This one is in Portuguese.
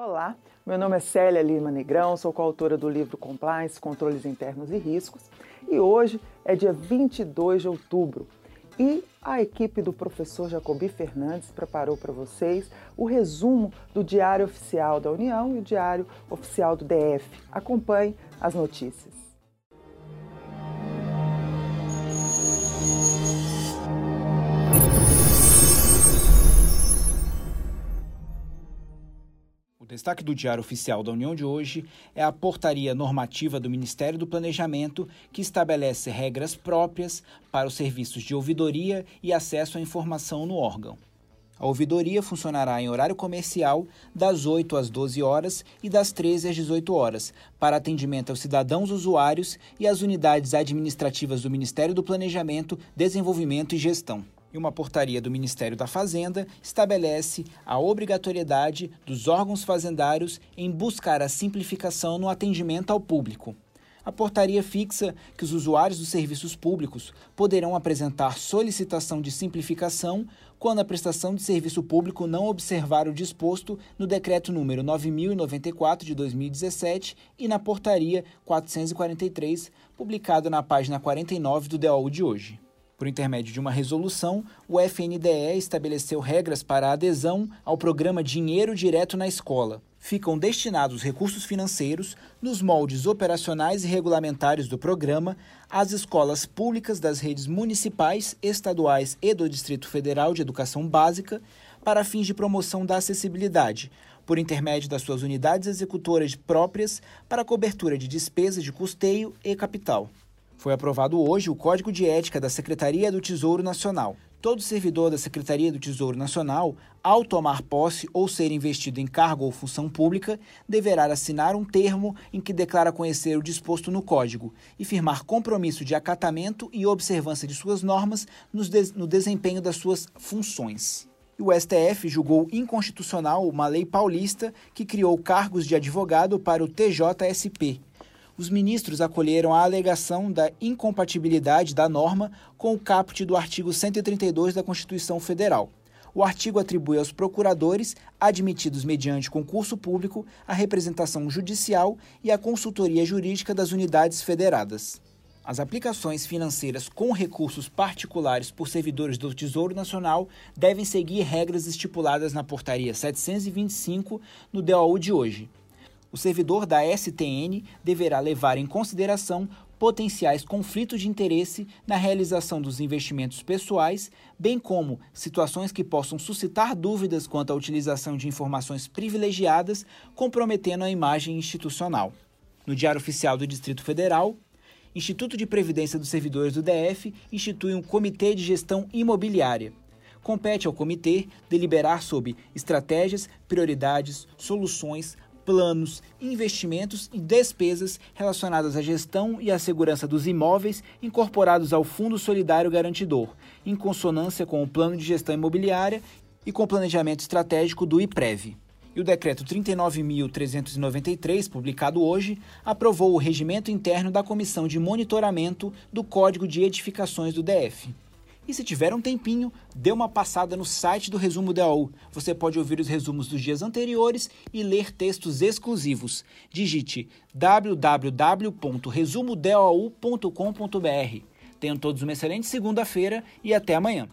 Olá, meu nome é Célia Lima Negrão, sou coautora do livro Compliance, Controles Internos e Riscos e hoje é dia 22 de outubro e a equipe do professor Jacobi Fernandes preparou para vocês o resumo do Diário Oficial da União e o Diário Oficial do DF. Acompanhe as notícias. Destaque do Diário Oficial da União de hoje é a portaria normativa do Ministério do Planejamento que estabelece regras próprias para os serviços de ouvidoria e acesso à informação no órgão. A ouvidoria funcionará em horário comercial das 8 às 12 horas e das 13 às 18 horas, para atendimento aos cidadãos usuários e às unidades administrativas do Ministério do Planejamento, Desenvolvimento e Gestão e uma portaria do Ministério da Fazenda estabelece a obrigatoriedade dos órgãos fazendários em buscar a simplificação no atendimento ao público. A portaria fixa que os usuários dos serviços públicos poderão apresentar solicitação de simplificação quando a prestação de serviço público não observar o disposto no decreto número 9094 de 2017 e na portaria 443, publicado na página 49 do DOU de hoje. Por intermédio de uma resolução, o FNDE estabeleceu regras para a adesão ao programa Dinheiro Direto na Escola. Ficam destinados recursos financeiros, nos moldes operacionais e regulamentares do programa, às escolas públicas das redes municipais, estaduais e do Distrito Federal de Educação Básica, para fins de promoção da acessibilidade, por intermédio das suas unidades executoras próprias para cobertura de despesas de custeio e capital. Foi aprovado hoje o Código de Ética da Secretaria do Tesouro Nacional. Todo servidor da Secretaria do Tesouro Nacional, ao tomar posse ou ser investido em cargo ou função pública, deverá assinar um termo em que declara conhecer o disposto no Código e firmar compromisso de acatamento e observância de suas normas no desempenho das suas funções. E o STF julgou inconstitucional uma lei paulista que criou cargos de advogado para o TJSP, os ministros acolheram a alegação da incompatibilidade da norma com o caput do artigo 132 da Constituição Federal. O artigo atribui aos procuradores, admitidos mediante concurso público, a representação judicial e a consultoria jurídica das unidades federadas. As aplicações financeiras com recursos particulares por servidores do Tesouro Nacional devem seguir regras estipuladas na Portaria 725 no DOU de hoje o servidor da STN deverá levar em consideração potenciais conflitos de interesse na realização dos investimentos pessoais, bem como situações que possam suscitar dúvidas quanto à utilização de informações privilegiadas, comprometendo a imagem institucional. No Diário Oficial do Distrito Federal, Instituto de Previdência dos Servidores do DF institui um Comitê de Gestão Imobiliária. Compete ao comitê deliberar sobre estratégias, prioridades, soluções, planos, investimentos e despesas relacionadas à gestão e à segurança dos imóveis incorporados ao Fundo Solidário Garantidor, em consonância com o Plano de Gestão Imobiliária e com o Planejamento Estratégico do IPREV. E o Decreto 39.393, publicado hoje, aprovou o regimento interno da Comissão de Monitoramento do Código de Edificações do DF. E se tiver um tempinho, dê uma passada no site do Resumo DAU. Você pode ouvir os resumos dos dias anteriores e ler textos exclusivos. Digite www.resumodau.com.br. Tenham todos uma excelente segunda-feira e até amanhã.